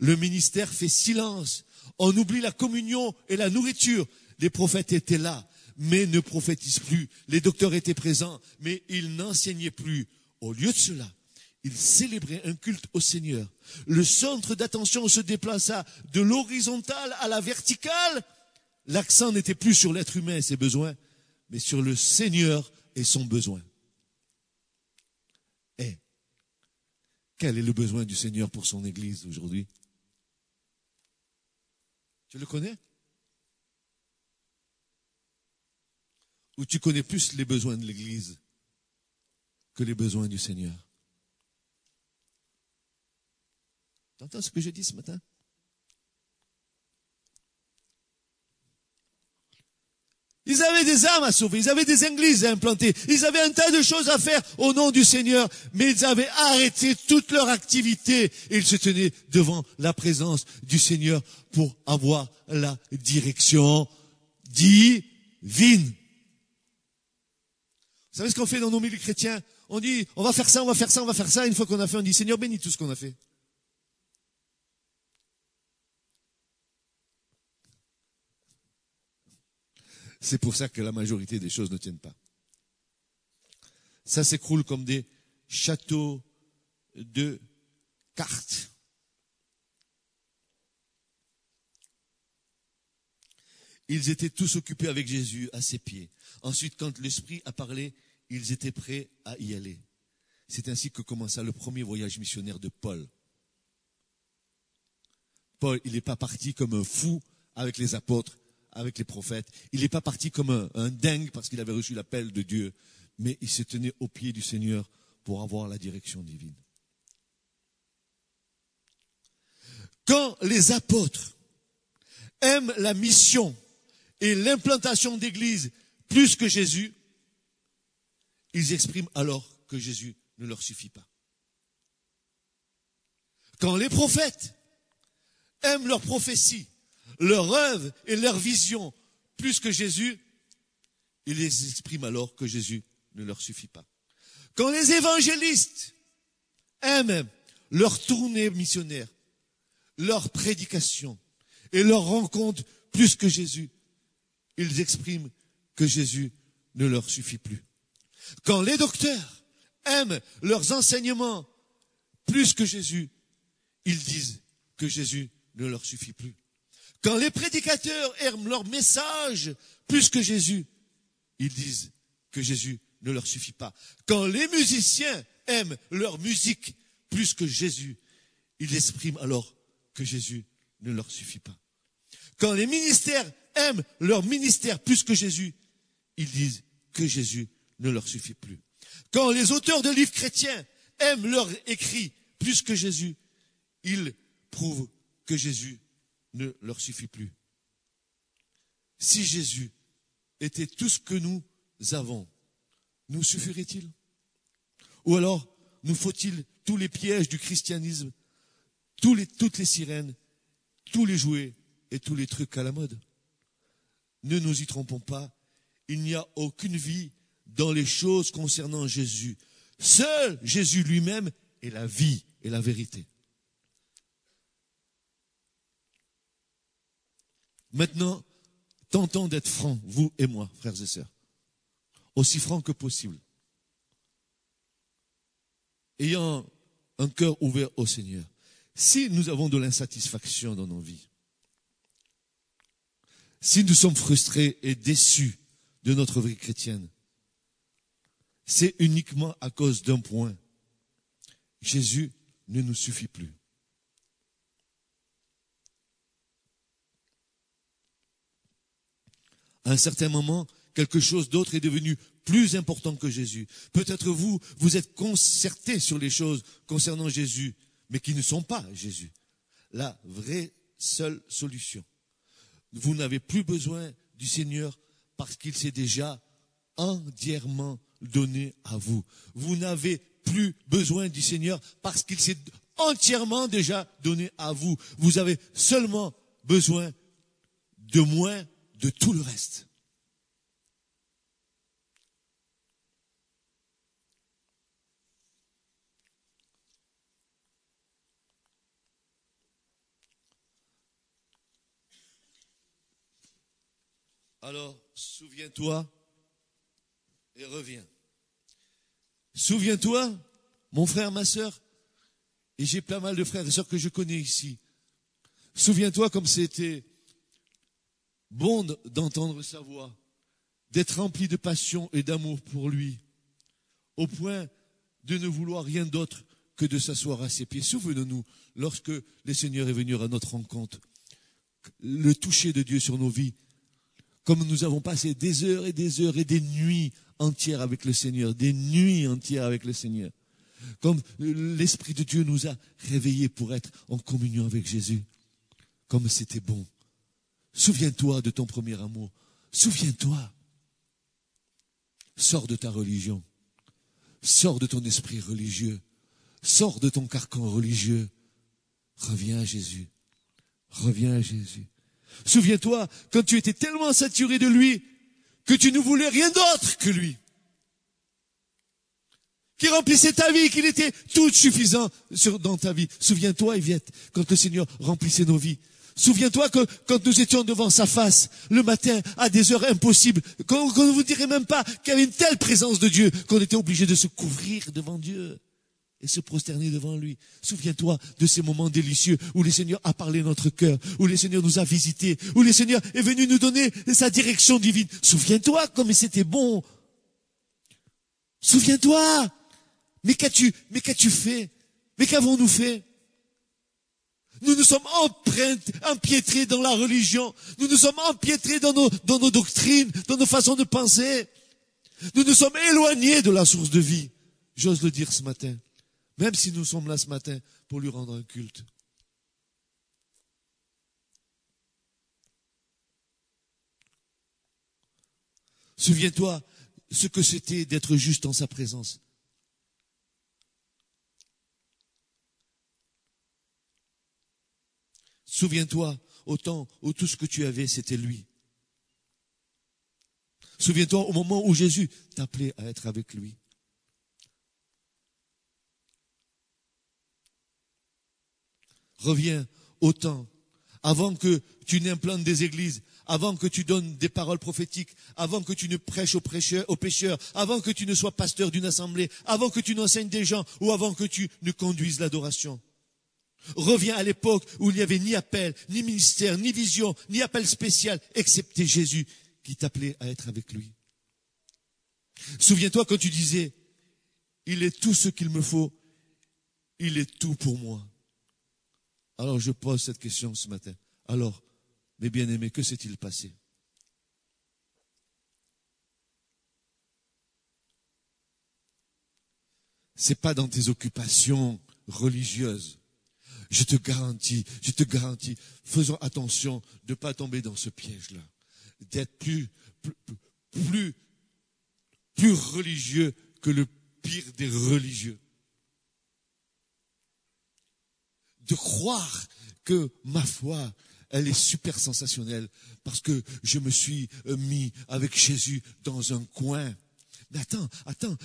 Le ministère fait silence. On oublie la communion et la nourriture. Les prophètes étaient là, mais ne prophétisent plus. Les docteurs étaient présents, mais ils n'enseignaient plus. Au lieu de cela, ils célébraient un culte au Seigneur. Le centre d'attention se déplaça de l'horizontale à la verticale. L'accent n'était plus sur l'être humain et ses besoins, mais sur le Seigneur et son besoin. Et quel est le besoin du Seigneur pour son Église aujourd'hui? Tu le connais? Ou tu connais plus les besoins de l'Église que les besoins du Seigneur? T'entends ce que je dis ce matin? Ils avaient des âmes à sauver, ils avaient des églises à implanter, ils avaient un tas de choses à faire au nom du Seigneur, mais ils avaient arrêté toute leur activité et ils se tenaient devant la présence du Seigneur pour avoir la direction divine. Vous savez ce qu'on fait dans nos milieux chrétiens? On dit, on va faire ça, on va faire ça, on va faire ça. Une fois qu'on a fait, on dit, Seigneur, bénis tout ce qu'on a fait. C'est pour ça que la majorité des choses ne tiennent pas. Ça s'écroule comme des châteaux de cartes. Ils étaient tous occupés avec Jésus à ses pieds. Ensuite, quand l'Esprit a parlé, ils étaient prêts à y aller. C'est ainsi que commença le premier voyage missionnaire de Paul. Paul, il n'est pas parti comme un fou avec les apôtres avec les prophètes. Il n'est pas parti comme un, dingue parce qu'il avait reçu l'appel de Dieu, mais il se tenait au pied du Seigneur pour avoir la direction divine. Quand les apôtres aiment la mission et l'implantation d'église plus que Jésus, ils expriment alors que Jésus ne leur suffit pas. Quand les prophètes aiment leur prophétie leur rêve et leur vision plus que Jésus, ils les expriment alors que Jésus ne leur suffit pas. Quand les évangélistes aiment leur tournée missionnaire, leur prédication et leur rencontre plus que Jésus, ils expriment que Jésus ne leur suffit plus. Quand les docteurs aiment leurs enseignements plus que Jésus, ils disent que Jésus ne leur suffit plus. Quand les prédicateurs aiment leur message plus que Jésus, ils disent que Jésus ne leur suffit pas. Quand les musiciens aiment leur musique plus que Jésus, ils expriment alors que Jésus ne leur suffit pas. Quand les ministères aiment leur ministère plus que Jésus, ils disent que Jésus ne leur suffit plus. Quand les auteurs de livres chrétiens aiment leur écrit plus que Jésus, ils prouvent que Jésus ne leur suffit plus. Si Jésus était tout ce que nous avons, nous suffirait-il? Ou alors, nous faut-il tous les pièges du christianisme, toutes les sirènes, tous les jouets et tous les trucs à la mode? Ne nous y trompons pas, il n'y a aucune vie dans les choses concernant Jésus. Seul Jésus lui-même est la vie et la vérité. Maintenant, tentons d'être francs, vous et moi, frères et sœurs, aussi francs que possible, ayant un cœur ouvert au Seigneur. Si nous avons de l'insatisfaction dans nos vies, si nous sommes frustrés et déçus de notre vie chrétienne, c'est uniquement à cause d'un point. Jésus ne nous suffit plus. À un certain moment, quelque chose d'autre est devenu plus important que Jésus. Peut-être vous, vous êtes concerté sur les choses concernant Jésus, mais qui ne sont pas Jésus. La vraie seule solution. Vous n'avez plus besoin du Seigneur parce qu'il s'est déjà entièrement donné à vous. Vous n'avez plus besoin du Seigneur parce qu'il s'est entièrement déjà donné à vous. Vous avez seulement besoin de moins de tout le reste. Alors, souviens-toi et reviens. Souviens-toi, mon frère, ma sœur, et j'ai pas mal de frères et sœurs que je connais ici. Souviens-toi comme c'était bon d'entendre sa voix, d'être rempli de passion et d'amour pour lui, au point de ne vouloir rien d'autre que de s'asseoir à ses pieds. Souvenons-nous, lorsque le Seigneur est venu à notre rencontre, le toucher de Dieu sur nos vies, comme nous avons passé des heures et des heures et des nuits entières avec le Seigneur, des nuits entières avec le Seigneur. Comme l'Esprit de Dieu nous a réveillés pour être en communion avec Jésus. Comme c'était bon. Souviens-toi de ton premier amour. Souviens-toi. Sors de ta religion. Sors de ton esprit religieux. Sors de ton carcan religieux. Reviens à Jésus. Reviens à Jésus. Souviens-toi, quand tu étais tellement saturé de lui, que tu ne voulais rien d'autre que lui. Qui remplissait ta vie, qu'il était tout suffisant dans ta vie. Souviens-toi, Yviette, quand le Seigneur remplissait nos vies. Souviens-toi que quand nous étions devant sa face, le matin, à des heures impossibles, qu'on ne vous dirait même pas qu'il y avait une telle présence de Dieu, qu'on était obligé de se couvrir devant Dieu et se prosterner devant lui. Souviens-toi de ces moments délicieux où le Seigneur a parlé notre cœur, où le Seigneur nous a visités, où le Seigneur est venu nous donner sa direction divine. Souviens-toi comme c'était bon. Souviens-toi. Mais qu'as-tu, mais qu'as-tu fait? Mais qu'avons-nous fait? Nous nous sommes empiétrés dans la religion. Nous nous sommes empiétrés dans nos, dans nos doctrines, dans nos façons de penser. Nous nous sommes éloignés de la source de vie. J'ose le dire ce matin. Même si nous sommes là ce matin pour lui rendre un culte. Souviens-toi ce que c'était d'être juste en sa présence. Souviens-toi au temps où tout ce que tu avais, c'était lui. Souviens-toi au moment où Jésus t'appelait à être avec lui. reviens au temps, avant que tu n'implantes des églises, avant que tu donnes des paroles prophétiques, avant que tu ne prêches aux, aux pécheurs, avant que tu ne sois pasteur d'une assemblée, avant que tu n'enseignes des gens ou avant que tu ne conduises l'adoration. Reviens à l'époque où il n'y avait ni appel, ni ministère, ni vision, ni appel spécial, excepté Jésus qui t'appelait à être avec lui. Souviens-toi quand tu disais, il est tout ce qu'il me faut, il est tout pour moi. Alors je pose cette question ce matin. Alors, mes bien-aimés, que s'est-il passé? C'est pas dans tes occupations religieuses. Je te garantis, je te garantis, faisons attention de ne pas tomber dans ce piège-là, d'être plus, plus, plus, plus religieux que le pire des religieux. de croire que ma foi, elle est super sensationnelle parce que je me suis euh, mis avec Jésus dans un coin. Mais attends, attends,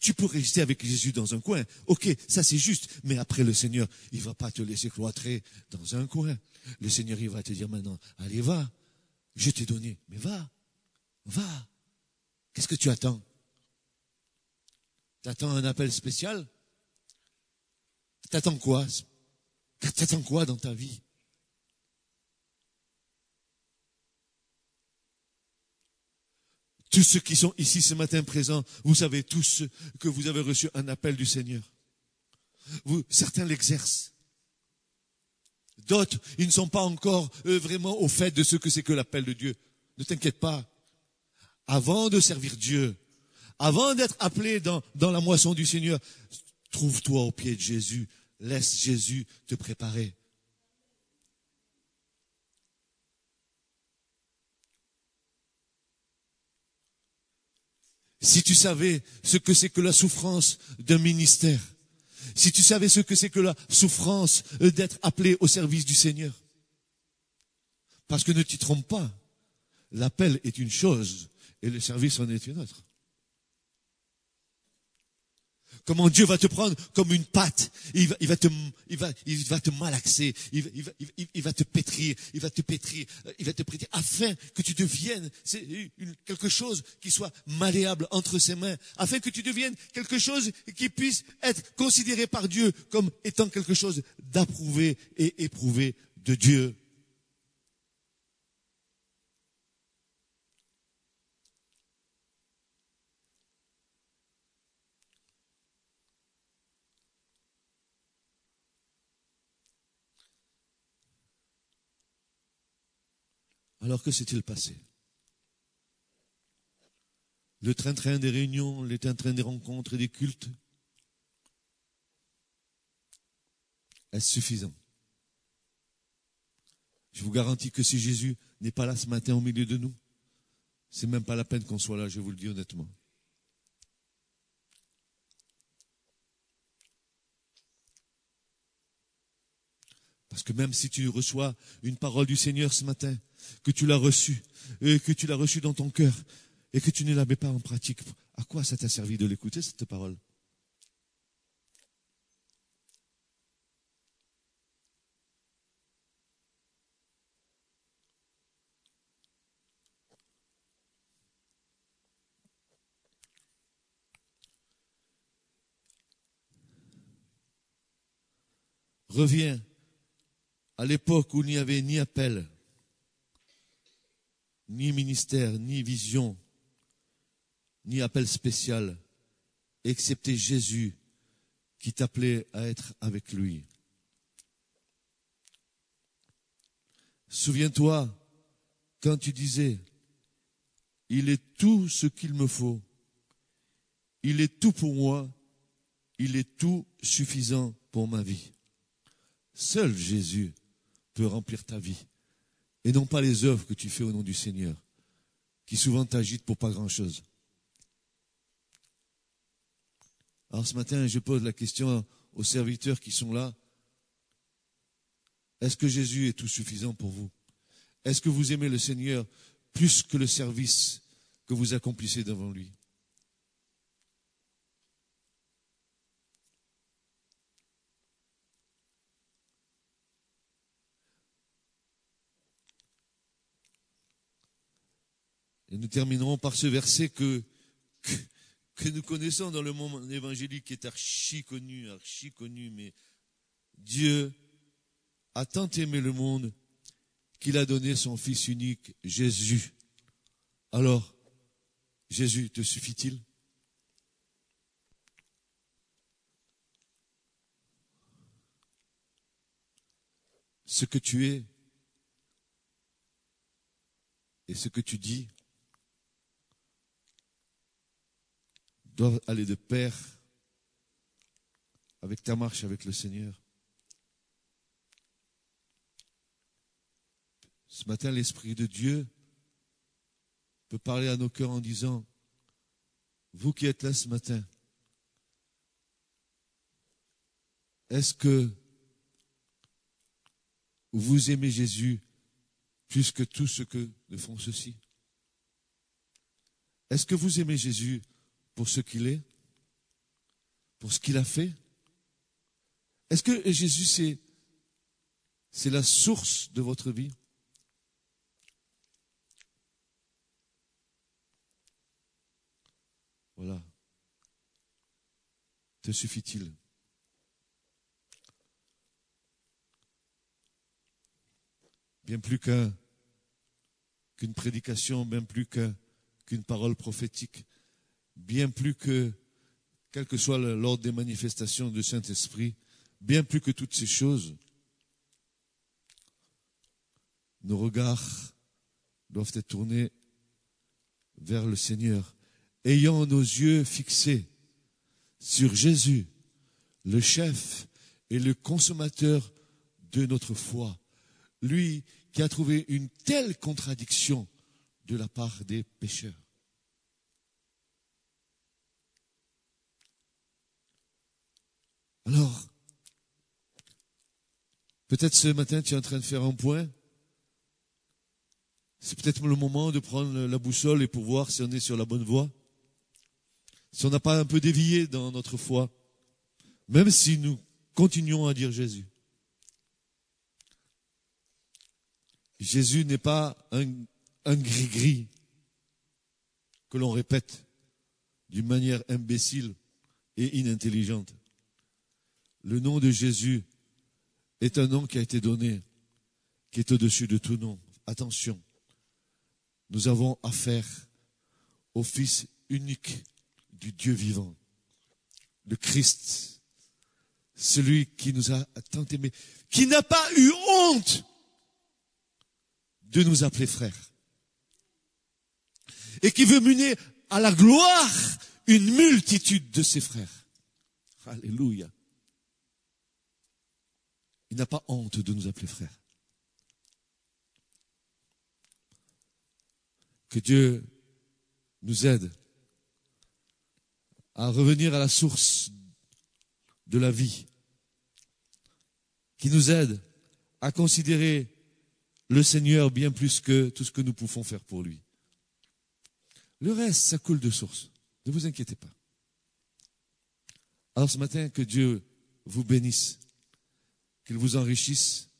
tu peux rester avec Jésus dans un coin. Ok, ça c'est juste. Mais après le Seigneur, il va pas te laisser cloîtrer dans un coin. Le Seigneur, il va te dire maintenant, allez, va. Je t'ai donné. Mais va. Va. Qu'est-ce que tu attends? T'attends un appel spécial? T'attends quoi? T'attends quoi dans ta vie? Tous ceux qui sont ici ce matin présents, vous savez tous que vous avez reçu un appel du Seigneur. Vous, certains l'exercent. D'autres, ils ne sont pas encore euh, vraiment au fait de ce que c'est que l'appel de Dieu. Ne t'inquiète pas. Avant de servir Dieu, avant d'être appelé dans, dans la moisson du Seigneur, trouve-toi au pied de Jésus Laisse Jésus te préparer. Si tu savais ce que c'est que la souffrance d'un ministère, si tu savais ce que c'est que la souffrance d'être appelé au service du Seigneur. Parce que ne t'y trompe pas, l'appel est une chose et le service en est une autre. Comment Dieu va te prendre comme une pâte. Il va, te, il va, te malaxer. Il va, te pétrir. Il va te pétrir. Il va te pétrir afin que tu deviennes quelque chose qui soit malléable entre ses mains. Afin que tu deviennes quelque chose qui puisse être considéré par Dieu comme étant quelque chose d'approuvé et éprouvé de Dieu. Alors que s'est-il passé? Le train-train des réunions, le train-train des rencontres et des cultes? Est-ce suffisant? Je vous garantis que si Jésus n'est pas là ce matin au milieu de nous, c'est même pas la peine qu'on soit là, je vous le dis honnêtement. Parce que même si tu reçois une parole du Seigneur ce matin, que tu l'as reçue, et que tu l'as reçue dans ton cœur, et que tu ne la mets pas en pratique, à quoi ça t'a servi de l'écouter, cette parole? Reviens à l'époque où il n'y avait ni appel, ni ministère, ni vision, ni appel spécial, excepté Jésus qui t'appelait à être avec lui. Souviens-toi quand tu disais, il est tout ce qu'il me faut, il est tout pour moi, il est tout suffisant pour ma vie. Seul Jésus peut remplir ta vie. Et non pas les œuvres que tu fais au nom du Seigneur, qui souvent t'agitent pour pas grand-chose. Alors ce matin, je pose la question aux serviteurs qui sont là. Est-ce que Jésus est tout suffisant pour vous? Est-ce que vous aimez le Seigneur plus que le service que vous accomplissez devant lui? Et nous terminerons par ce verset que, que, nous connaissons dans le monde évangélique qui est archi connu, archi connu, mais Dieu a tant aimé le monde qu'il a donné son Fils unique, Jésus. Alors, Jésus te suffit-il? Ce que tu es et ce que tu dis doivent aller de pair avec ta marche avec le Seigneur. Ce matin, l'Esprit de Dieu peut parler à nos cœurs en disant, vous qui êtes là ce matin, est-ce que vous aimez Jésus plus que tous ceux que font ceci Est-ce que vous aimez Jésus pour ce qu'il est, pour ce qu'il a fait. Est-ce que Jésus, c'est, la source de votre vie? Voilà. Te suffit-il? Bien plus qu'un, qu'une prédication, bien plus qu'une parole prophétique bien plus que, quel que soit l'ordre des manifestations du Saint-Esprit, bien plus que toutes ces choses, nos regards doivent être tournés vers le Seigneur, ayant nos yeux fixés sur Jésus, le chef et le consommateur de notre foi, lui qui a trouvé une telle contradiction de la part des pécheurs. Peut-être ce matin, tu es en train de faire un point. C'est peut-être le moment de prendre la boussole et pour voir si on est sur la bonne voie. Si on n'a pas un peu dévié dans notre foi. Même si nous continuons à dire Jésus. Jésus n'est pas un gris-gris que l'on répète d'une manière imbécile et inintelligente. Le nom de Jésus est un nom qui a été donné, qui est au-dessus de tout nom. Attention, nous avons affaire au Fils unique du Dieu vivant, le Christ, celui qui nous a tant aimés, qui n'a pas eu honte de nous appeler frères, et qui veut mener à la gloire une multitude de ses frères. Alléluia. Il n'a pas honte de nous appeler frères. Que Dieu nous aide à revenir à la source de la vie, qui nous aide à considérer le Seigneur bien plus que tout ce que nous pouvons faire pour lui. Le reste, ça coule de source. Ne vous inquiétez pas. Alors ce matin, que Dieu vous bénisse, qu'il vous enrichisse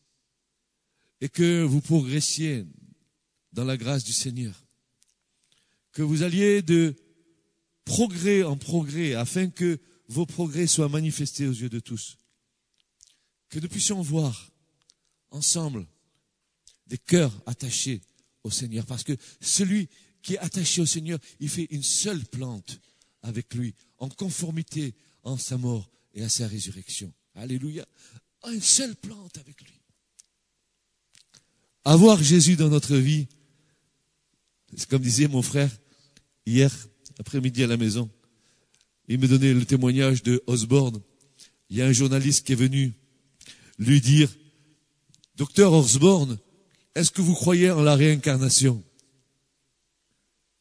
et que vous progressiez dans la grâce du Seigneur. Que vous alliez de progrès en progrès afin que vos progrès soient manifestés aux yeux de tous. Que nous puissions voir ensemble des cœurs attachés au Seigneur. Parce que celui qui est attaché au Seigneur, il fait une seule plante avec lui, en conformité en sa mort et à sa résurrection. Alléluia. Une seule plante avec lui. Avoir Jésus dans notre vie, c'est comme disait mon frère hier après-midi à la maison. Il me donnait le témoignage de Osborne. Il y a un journaliste qui est venu lui dire, Docteur Osborne, est-ce que vous croyez en la réincarnation?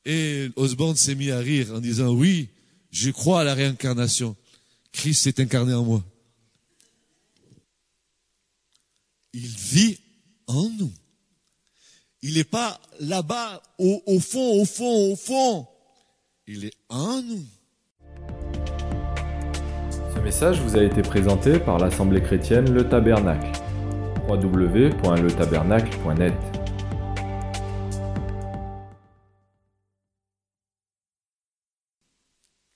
Et Osborne s'est mis à rire en disant, oui, je crois à la réincarnation. Christ s'est incarné en moi. Il vit en nous. Il n'est pas là-bas, au, fond, au fond, au fond. Il est en nous. Ce message vous a été présenté par l'Assemblée chrétienne Le Tabernacle. www.letabernacle.net